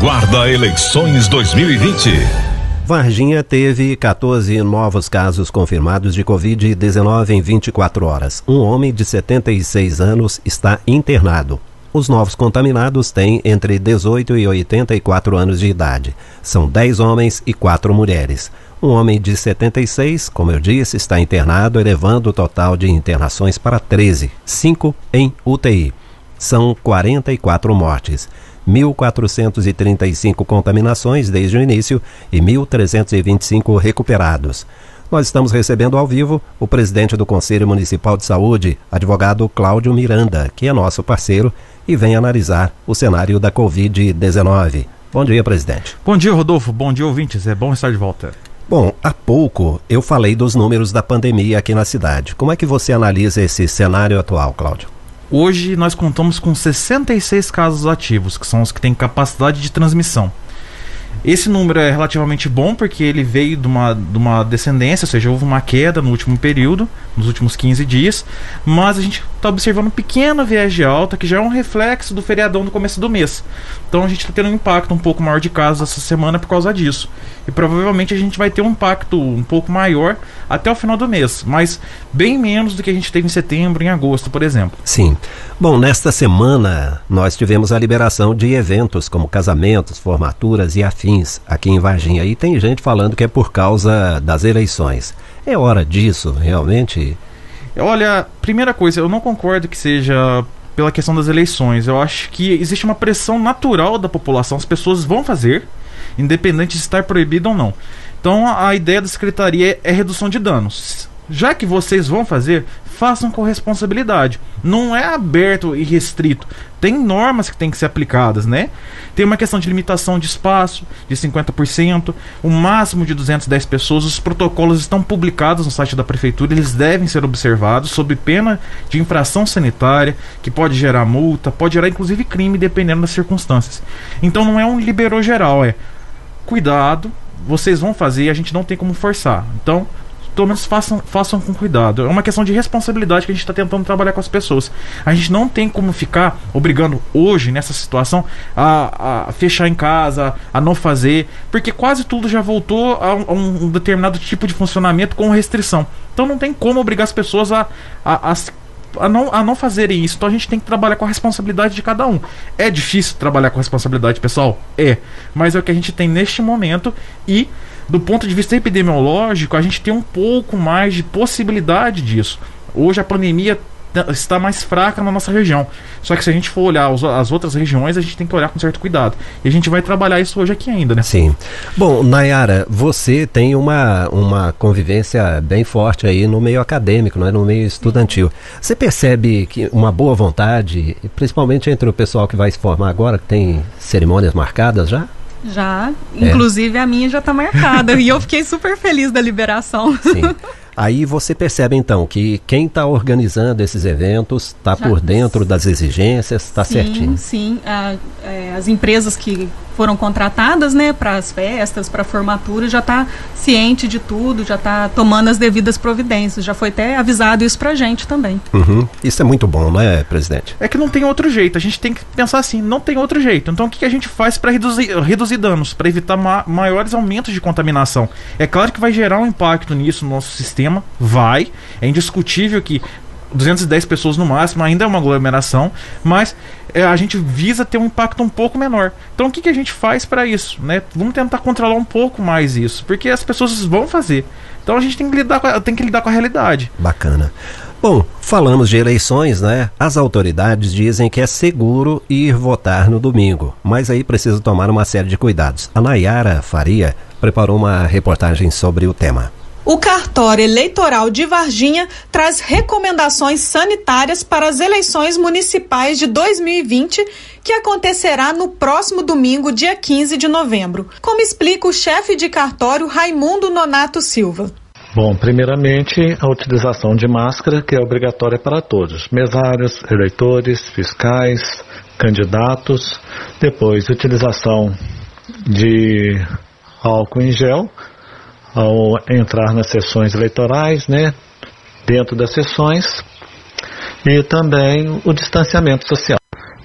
Vanguarda Eleições 2020. Varginha teve 14 novos casos confirmados de Covid-19 em 24 horas. Um homem de 76 anos está internado. Os novos contaminados têm entre 18 e 84 anos de idade. São 10 homens e 4 mulheres. Um homem de 76, como eu disse, está internado, elevando o total de internações para 13, 5 em UTI. São 44 mortes. 1.435 contaminações desde o início e 1.325 recuperados. Nós estamos recebendo ao vivo o presidente do Conselho Municipal de Saúde, advogado Cláudio Miranda, que é nosso parceiro e vem analisar o cenário da Covid-19. Bom dia, presidente. Bom dia, Rodolfo. Bom dia, ouvintes. É bom estar de volta. Bom, há pouco eu falei dos números da pandemia aqui na cidade. Como é que você analisa esse cenário atual, Cláudio? Hoje nós contamos com 66 casos ativos, que são os que têm capacidade de transmissão. Esse número é relativamente bom porque ele veio de uma, de uma descendência, ou seja, houve uma queda no último período, nos últimos 15 dias, mas a gente está observando um pequeno viés de alta que já é um reflexo do feriadão no começo do mês. Então a gente está tendo um impacto um pouco maior de casos essa semana por causa disso. E provavelmente a gente vai ter um impacto um pouco maior até o final do mês, mas bem menos do que a gente teve em setembro, em agosto, por exemplo. Sim. Bom, nesta semana nós tivemos a liberação de eventos como casamentos, formaturas e afins aqui em Varginha. E tem gente falando que é por causa das eleições. É hora disso, realmente? Olha, primeira coisa, eu não concordo que seja pela questão das eleições. Eu acho que existe uma pressão natural da população, as pessoas vão fazer, independente de estar proibido ou não. Então a ideia da secretaria é, é redução de danos. Já que vocês vão fazer, façam com responsabilidade. Não é aberto e restrito. Tem normas que têm que ser aplicadas, né? Tem uma questão de limitação de espaço, de 50%, o máximo de 210 pessoas. Os protocolos estão publicados no site da prefeitura, eles devem ser observados sob pena de infração sanitária, que pode gerar multa, pode gerar inclusive crime, dependendo das circunstâncias. Então não é um liberou geral, é cuidado, vocês vão fazer e a gente não tem como forçar. Então, pelo menos façam, façam com cuidado. É uma questão de responsabilidade que a gente está tentando trabalhar com as pessoas. A gente não tem como ficar obrigando hoje, nessa situação, a, a fechar em casa, a não fazer, porque quase tudo já voltou a um, a um determinado tipo de funcionamento com restrição. Então não tem como obrigar as pessoas a, a, a a não, a não fazerem isso. Então a gente tem que trabalhar com a responsabilidade de cada um. É difícil trabalhar com responsabilidade pessoal? É. Mas é o que a gente tem neste momento e do ponto de vista epidemiológico, a gente tem um pouco mais de possibilidade disso. Hoje a pandemia está mais fraca na nossa região. Só que se a gente for olhar as outras regiões, a gente tem que olhar com certo cuidado. E a gente vai trabalhar isso hoje aqui ainda, né? Sim. Bom, Nayara, você tem uma, uma convivência bem forte aí no meio acadêmico, é no meio estudantil. Você percebe que uma boa vontade, principalmente entre o pessoal que vai se formar agora, que tem cerimônias marcadas já? Já, é. inclusive a minha já está marcada e eu fiquei super feliz da liberação. Sim. Aí você percebe então que quem está organizando esses eventos está por dentro das exigências, está certinho. Sim, a, é, as empresas que foram contratadas, né, para as festas, para a formatura, já está ciente de tudo, já está tomando as devidas providências. Já foi até avisado isso para a gente também. Uhum. Isso é muito bom, não é, presidente? É que não tem outro jeito. A gente tem que pensar assim, não tem outro jeito. Então o que, que a gente faz para reduzir, reduzir danos, para evitar ma maiores aumentos de contaminação? É claro que vai gerar um impacto nisso no nosso sistema, vai. É indiscutível que 210 pessoas no máximo, ainda é uma aglomeração, mas é, a gente visa ter um impacto um pouco menor. Então o que, que a gente faz para isso? Né? Vamos tentar controlar um pouco mais isso, porque as pessoas vão fazer. Então a gente tem que lidar com a, tem que lidar com a realidade. Bacana. Bom, falamos de eleições, né? As autoridades dizem que é seguro ir votar no domingo, mas aí precisa tomar uma série de cuidados. A Nayara Faria preparou uma reportagem sobre o tema. O cartório eleitoral de Varginha traz recomendações sanitárias para as eleições municipais de 2020, que acontecerá no próximo domingo, dia 15 de novembro, como explica o chefe de cartório Raimundo Nonato Silva. Bom, primeiramente, a utilização de máscara, que é obrigatória para todos: mesários, eleitores, fiscais, candidatos. Depois, utilização de álcool em gel ao entrar nas sessões eleitorais, né, dentro das sessões, e também o distanciamento social.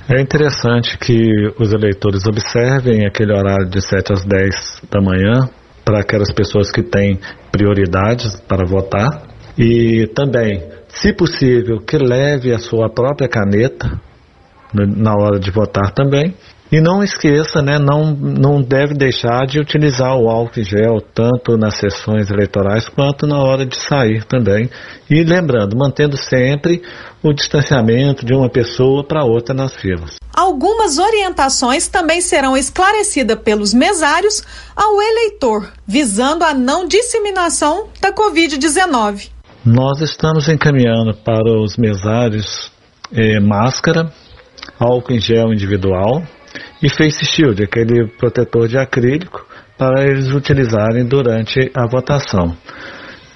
É interessante que os eleitores observem aquele horário de 7 às 10 da manhã para aquelas pessoas que têm prioridades para votar e também, se possível, que leve a sua própria caneta na hora de votar também e não esqueça, né, não, não deve deixar de utilizar o álcool gel tanto nas sessões eleitorais quanto na hora de sair também. E lembrando, mantendo sempre o distanciamento de uma pessoa para outra nas filas. Algumas orientações também serão esclarecidas pelos mesários ao eleitor, visando a não disseminação da Covid-19. Nós estamos encaminhando para os mesários eh, máscara, álcool em gel individual, e face shield, aquele protetor de acrílico, para eles utilizarem durante a votação.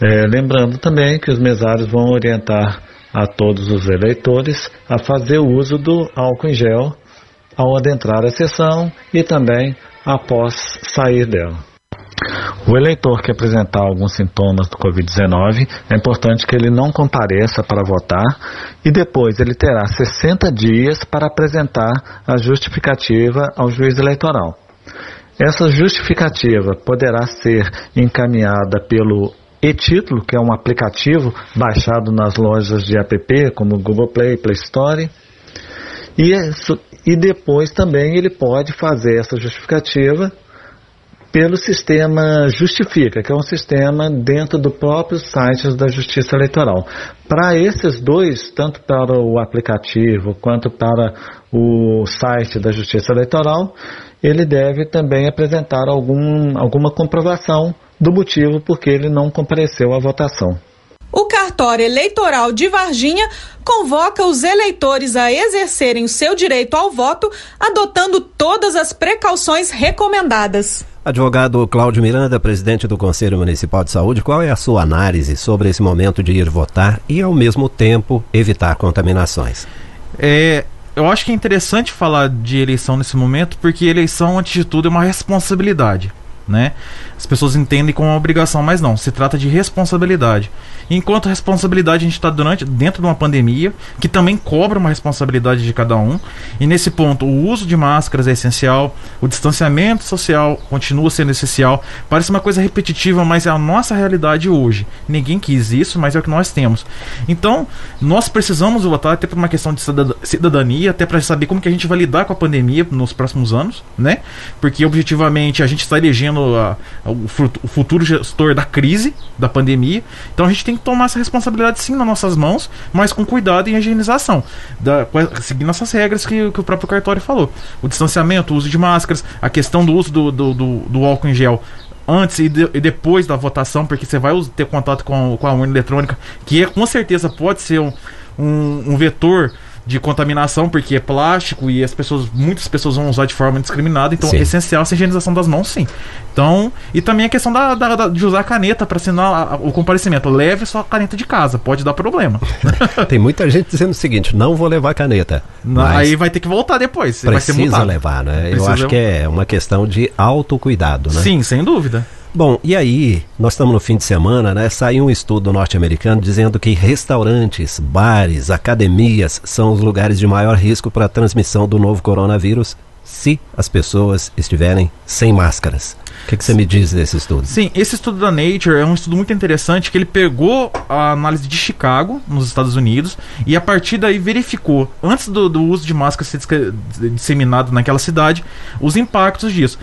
É, lembrando também que os mesários vão orientar a todos os eleitores a fazer uso do álcool em gel ao adentrar a sessão e também após sair dela. O eleitor que apresentar alguns sintomas do Covid-19, é importante que ele não compareça para votar e depois ele terá 60 dias para apresentar a justificativa ao juiz eleitoral. Essa justificativa poderá ser encaminhada pelo e-título, que é um aplicativo baixado nas lojas de app, como Google Play, Play Store. E, e depois também ele pode fazer essa justificativa pelo sistema Justifica, que é um sistema dentro do próprio site da Justiça Eleitoral. Para esses dois, tanto para o aplicativo quanto para o site da Justiça Eleitoral, ele deve também apresentar algum, alguma comprovação do motivo por que ele não compareceu à votação. O cartório eleitoral de Varginha convoca os eleitores a exercerem o seu direito ao voto, adotando todas as precauções recomendadas. Advogado Cláudio Miranda, presidente do Conselho Municipal de Saúde, qual é a sua análise sobre esse momento de ir votar e, ao mesmo tempo, evitar contaminações? É, eu acho que é interessante falar de eleição nesse momento, porque eleição, antes de tudo, é uma responsabilidade né? As pessoas entendem como uma obrigação, mas não, se trata de responsabilidade. Enquanto responsabilidade a gente está durante dentro de uma pandemia que também cobra uma responsabilidade de cada um. E nesse ponto, o uso de máscaras é essencial, o distanciamento social continua sendo essencial. Parece uma coisa repetitiva, mas é a nossa realidade hoje. Ninguém quis isso, mas é o que nós temos. Então, nós precisamos votar até por uma questão de cidadania, até para saber como que a gente vai lidar com a pandemia nos próximos anos, né? Porque objetivamente a gente está elegendo a, a, o, o, futuro gestor da crise, da pandemia. Então a gente tem que tomar essa responsabilidade sim nas nossas mãos, mas com cuidado e higienização, da, seguindo essas regras que, que, o próprio cartório falou. O distanciamento, o uso de máscaras, a questão do uso do, do, do, do álcool em gel antes e, de, e, depois da votação, porque você vai ter contato com, com a urna eletrônica, que é, com certeza pode ser um, um, um vetor de contaminação, porque é plástico e as pessoas, muitas pessoas vão usar de forma indiscriminada, então sim. é essencial essa higienização das mãos, sim. Então, e também a questão da, da, da de usar a caneta para assinar o comparecimento. Leve sua caneta de casa, pode dar problema. Tem muita gente dizendo o seguinte: não vou levar caneta. aí vai ter que voltar depois. Precisa levar, né? Precisa Eu acho que é uma questão de autocuidado, né? Sim, sem dúvida. Bom, e aí, nós estamos no fim de semana, né? Saiu um estudo norte-americano dizendo que restaurantes, bares, academias são os lugares de maior risco para a transmissão do novo coronavírus se as pessoas estiverem sem máscaras. O que, que, você me diz desse estudo? Sim, esse estudo da Nature é um estudo muito interessante que ele pegou a análise de Chicago, nos Estados Unidos, e a partir daí verificou, antes do, do uso de máscara ser disseminado naquela cidade, os impactos disso.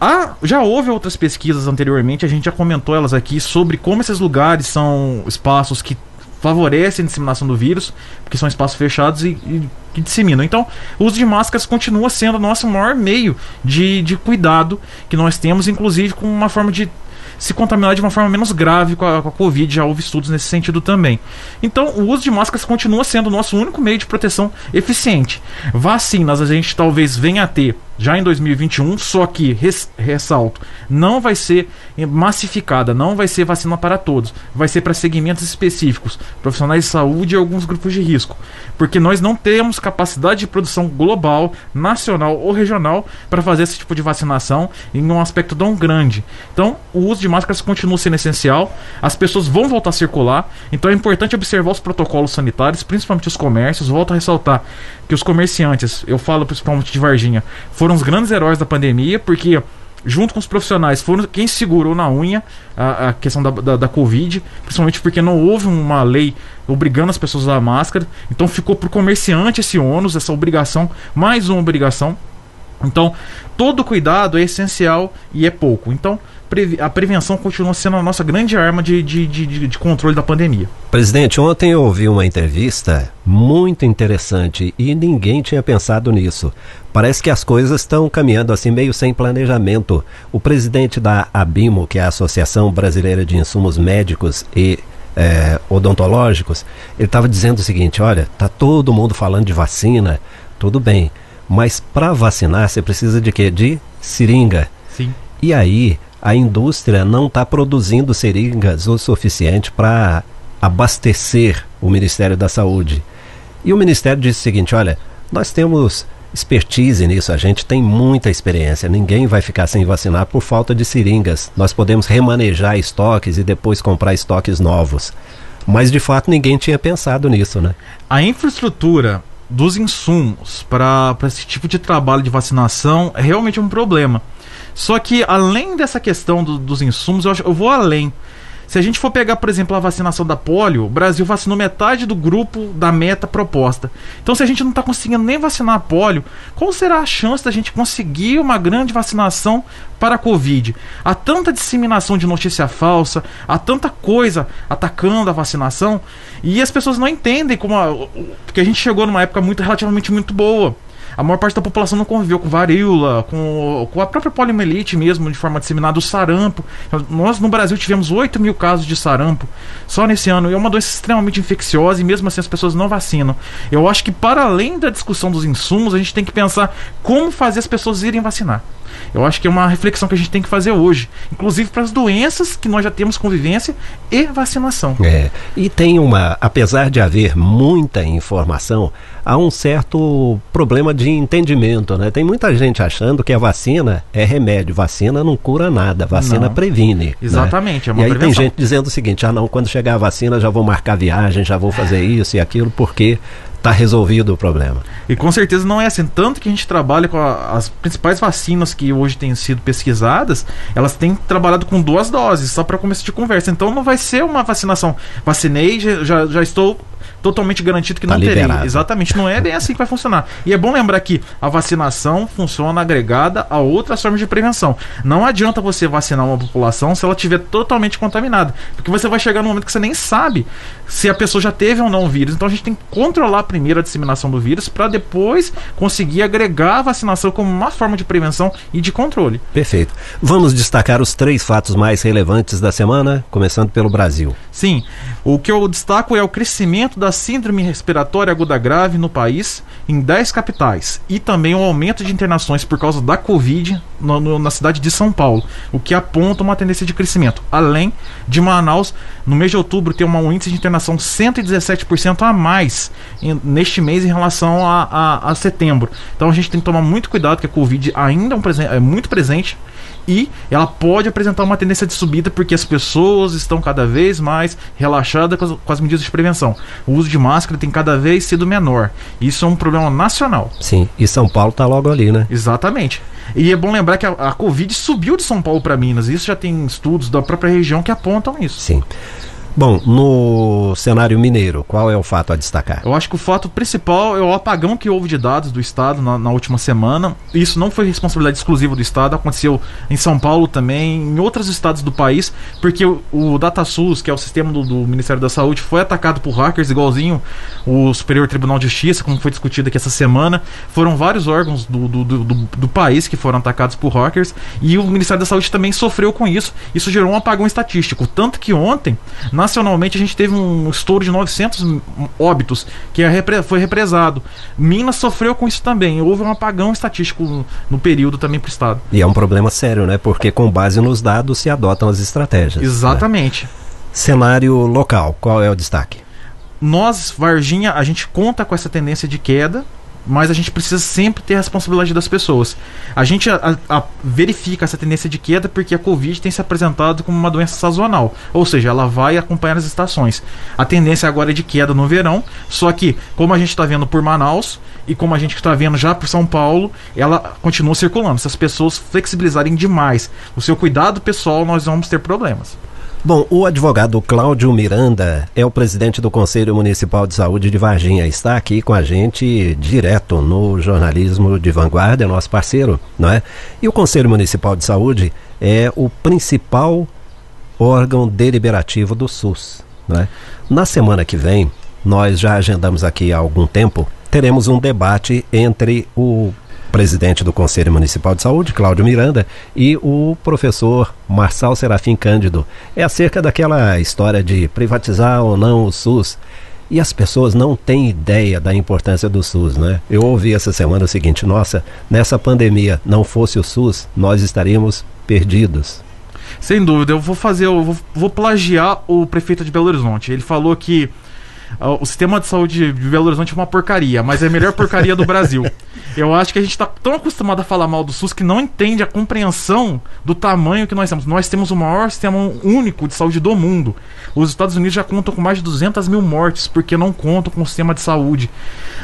Ah, já houve outras pesquisas anteriormente, a gente já comentou elas aqui sobre como esses lugares são espaços que favorecem a disseminação do vírus, porque são espaços fechados e, e que disseminam. Então, o uso de máscaras continua sendo o nosso maior meio de, de cuidado que nós temos, inclusive com uma forma de se contaminar de uma forma menos grave com a, com a Covid. Já houve estudos nesse sentido também. Então, o uso de máscaras continua sendo o nosso único meio de proteção eficiente. Vacinas a gente talvez venha a ter já em 2021, só que, res, ressalto, não vai ser massificada, não vai ser vacina para todos, vai ser para segmentos específicos, profissionais de saúde e alguns grupos de risco, porque nós não temos capacidade de produção global, nacional ou regional para fazer esse tipo de vacinação em um aspecto tão grande. Então, o uso de máscaras continua sendo essencial, as pessoas vão voltar a circular, então é importante observar os protocolos sanitários, principalmente os comércios. Volto a ressaltar que os comerciantes, eu falo principalmente de Varginha, foram os grandes heróis da pandemia, porque junto com os profissionais, foram quem segurou na unha a, a questão da, da, da, Covid, principalmente porque não houve uma lei obrigando as pessoas a usar máscara, então ficou para o comerciante esse ônus, essa obrigação, mais uma obrigação. Então, todo cuidado é essencial e é pouco. Então, a prevenção continua sendo a nossa grande arma de, de, de, de, controle da pandemia. Presidente, ontem eu ouvi uma entrevista muito interessante e ninguém tinha pensado nisso. Parece que as coisas estão caminhando assim meio sem planejamento. O presidente da ABIMO, que é a Associação Brasileira de Insumos Médicos e é, Odontológicos, ele estava dizendo o seguinte: olha, tá todo mundo falando de vacina, tudo bem, mas para vacinar você precisa de quê? De seringa. Sim. E aí a indústria não está produzindo seringas o suficiente para abastecer o Ministério da Saúde. E o Ministério disse o seguinte: olha, nós temos expertise nisso, a gente tem muita experiência, ninguém vai ficar sem vacinar por falta de seringas. Nós podemos remanejar estoques e depois comprar estoques novos. Mas de fato ninguém tinha pensado nisso, né? A infraestrutura dos insumos para esse tipo de trabalho de vacinação é realmente um problema. Só que além dessa questão do, dos insumos, eu, acho, eu vou além. Se a gente for pegar, por exemplo, a vacinação da polio, o Brasil vacinou metade do grupo da meta proposta. Então, se a gente não está conseguindo nem vacinar a polio, qual será a chance da gente conseguir uma grande vacinação para a Covid? Há tanta disseminação de notícia falsa, há tanta coisa atacando a vacinação, e as pessoas não entendem como. A, porque a gente chegou numa época muito relativamente muito boa a maior parte da população não conviveu com varíola, com, com a própria poliomielite mesmo, de forma disseminada, o sarampo. Nós no Brasil tivemos 8 mil casos de sarampo só nesse ano. E é uma doença extremamente infecciosa e mesmo assim as pessoas não vacinam. Eu acho que para além da discussão dos insumos, a gente tem que pensar como fazer as pessoas irem vacinar. Eu acho que é uma reflexão que a gente tem que fazer hoje, inclusive para as doenças que nós já temos convivência e vacinação. É, e tem uma, apesar de haver muita informação, há um certo problema de entendimento, né? Tem muita gente achando que a vacina é remédio, vacina não cura nada, vacina não. previne. Né? Exatamente, né? é uma E aí prevenção. tem gente dizendo o seguinte: ah, não, quando chegar a vacina já vou marcar viagem, já vou fazer isso e aquilo, porque está resolvido o problema. E com certeza não é assim. Tanto que a gente trabalha com a, as principais vacinas que hoje têm sido pesquisadas, elas têm trabalhado com duas doses, só para começo de conversa. Então não vai ser uma vacinação. Vacinei, já, já estou totalmente garantido que tá não liberado. terei. Exatamente, não é bem assim que vai funcionar. E é bom lembrar que a vacinação funciona agregada a outras formas de prevenção. Não adianta você vacinar uma população se ela estiver totalmente contaminada, porque você vai chegar num momento que você nem sabe se a pessoa já teve ou não o vírus. Então a gente tem que controlar primeiro a disseminação do vírus para depois conseguir agregar a vacinação como uma forma de prevenção e de controle. Perfeito. Vamos destacar os três fatos mais relevantes da semana, começando pelo Brasil. Sim. O que eu destaco é o crescimento da síndrome respiratória aguda grave no país em 10 capitais e também o aumento de internações por causa da Covid no, no, na cidade de São Paulo, o que aponta uma tendência de crescimento. Além de Manaus, no mês de outubro, tem um índice de internação 117% a mais em, neste mês em relação a, a, a, setembro. Então a gente tem que tomar muito cuidado, que a Covid ainda é, um é muito presente e ela pode apresentar uma tendência de subida porque as pessoas estão cada vez mais relaxadas com as, com as, medidas de prevenção. O uso de máscara tem cada vez sido menor. Isso é um problema nacional. Sim, e São Paulo está logo ali, né? Exatamente. E é bom lembrar que a, a Covid subiu de São Paulo para Minas. Isso já tem estudos da própria região que apontam isso. Sim. Bom, no cenário mineiro, qual é o fato a destacar? Eu acho que o fato principal é o apagão que houve de dados do Estado na, na última semana. Isso não foi responsabilidade exclusiva do Estado, aconteceu em São Paulo também, em outros estados do país, porque o, o DataSUS, que é o sistema do, do, Ministério da Saúde, foi atacado por hackers, igualzinho o Superior Tribunal de Justiça, como foi discutido aqui essa semana. Foram vários órgãos do, do, do, do país que foram atacados por hackers e o Ministério da Saúde também sofreu com isso. Isso gerou um apagão estatístico. Tanto que ontem, na nacionalmente a gente teve um estouro de 900 óbitos que é foi represado. Minas sofreu com isso também. Houve um apagão estatístico no, no período também para o estado. E é um problema sério, né? Porque com base nos dados se adotam as estratégias. Né? Exatamente. Né? Cenário local, qual é o destaque? Nós, Varginha, a gente conta com essa tendência de queda mas a gente precisa sempre ter a responsabilidade das pessoas. A gente a, a, verifica essa tendência de queda porque a Covid tem se apresentado como uma doença sazonal, ou seja, ela vai acompanhar as estações. A tendência agora é de queda no verão, só que, como a gente está vendo por Manaus e como a gente está vendo já por São Paulo, ela continua circulando. Se as pessoas flexibilizarem demais o seu cuidado pessoal, nós vamos ter problemas. Bom, o advogado Cláudio Miranda é o presidente do Conselho Municipal de Saúde de Varginha. Está aqui com a gente direto no jornalismo de vanguarda, é nosso parceiro, não é? E o Conselho Municipal de Saúde é o principal órgão deliberativo do SUS, não é? Na semana que vem, nós já agendamos aqui há algum tempo, teremos um debate entre o presidente do Conselho Municipal de Saúde, Cláudio Miranda, e o professor Marçal Serafim Cândido. É acerca daquela história de privatizar ou não o SUS. E as pessoas não têm ideia da importância do SUS, né? Eu ouvi essa semana o seguinte: nossa, nessa pandemia não fosse o SUS, nós estaríamos perdidos. Sem dúvida, eu vou fazer, eu vou, vou plagiar o prefeito de Belo Horizonte. Ele falou que o sistema de saúde de Belo Horizonte é uma porcaria, mas é a melhor porcaria do Brasil. Eu acho que a gente está tão acostumado a falar mal do SUS que não entende a compreensão do tamanho que nós temos. Nós temos o maior sistema único de saúde do mundo. Os Estados Unidos já contam com mais de 200 mil mortes porque não contam com o sistema de saúde.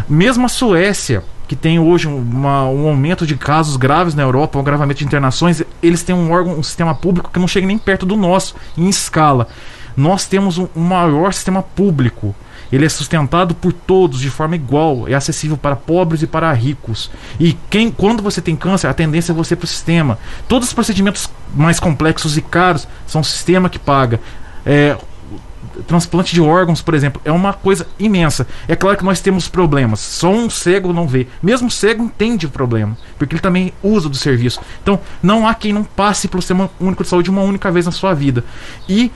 Mesmo a Suécia, que tem hoje uma, um aumento de casos graves na Europa, um agravamento de internações, eles têm um órgão, um sistema público que não chega nem perto do nosso em escala. Nós temos um, um maior sistema público ele é sustentado por todos de forma igual, é acessível para pobres e para ricos. E quem, quando você tem câncer, a tendência é você para o sistema. Todos os procedimentos mais complexos e caros são o sistema que paga. É, transplante de órgãos, por exemplo, é uma coisa imensa. É claro que nós temos problemas. Só um cego não vê. Mesmo o cego entende o problema, porque ele também usa do serviço. Então, não há quem não passe pelo sistema único de saúde uma única vez na sua vida. E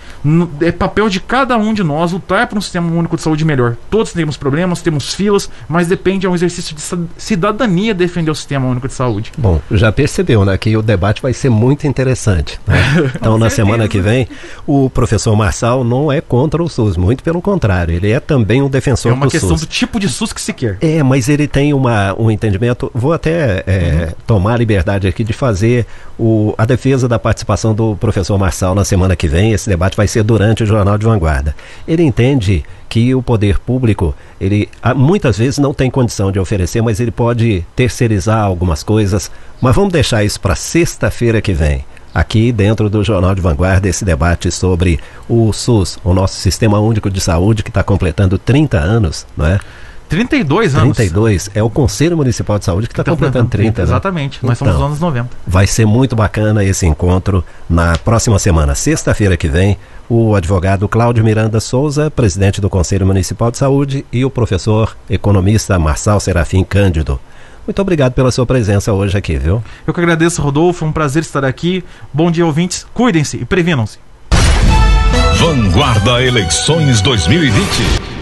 é papel de cada um de nós lutar por um sistema único de saúde melhor. Todos temos problemas, temos filas, mas depende é um exercício de cidadania defender o sistema único de saúde. Bom, já percebeu, né, que o debate vai ser muito interessante. Né? Então, na semana que vem, o professor Marçal não é contra contra o SUS, muito pelo contrário, ele é também um defensor do SUS. É uma questão do tipo de SUS que se quer. É, mas ele tem uma, um entendimento, vou até é, uhum. tomar a liberdade aqui de fazer o, a defesa da participação do professor Marçal na semana que vem, esse debate vai ser durante o Jornal de Vanguarda. Ele entende que o poder público, ele muitas vezes não tem condição de oferecer, mas ele pode terceirizar algumas coisas. Mas vamos deixar isso para sexta-feira que vem aqui dentro do Jornal de Vanguarda esse debate sobre o SUS, o nosso Sistema Único de Saúde, que está completando 30 anos, não é? 32 anos. 32. É o Conselho Municipal de Saúde que está completando 30. Né? Exatamente. Né? Nós então, somos nos anos 90. Vai ser muito bacana esse encontro na próxima semana, sexta-feira que vem. O advogado Cláudio Miranda Souza, presidente do Conselho Municipal de Saúde, e o professor economista Marçal Serafim Cândido. Muito obrigado pela sua presença hoje aqui, viu? Eu que agradeço, Rodolfo. É um prazer estar aqui. Bom dia, ouvintes. Cuidem-se e previnam-se. Vanguarda Eleições 2020.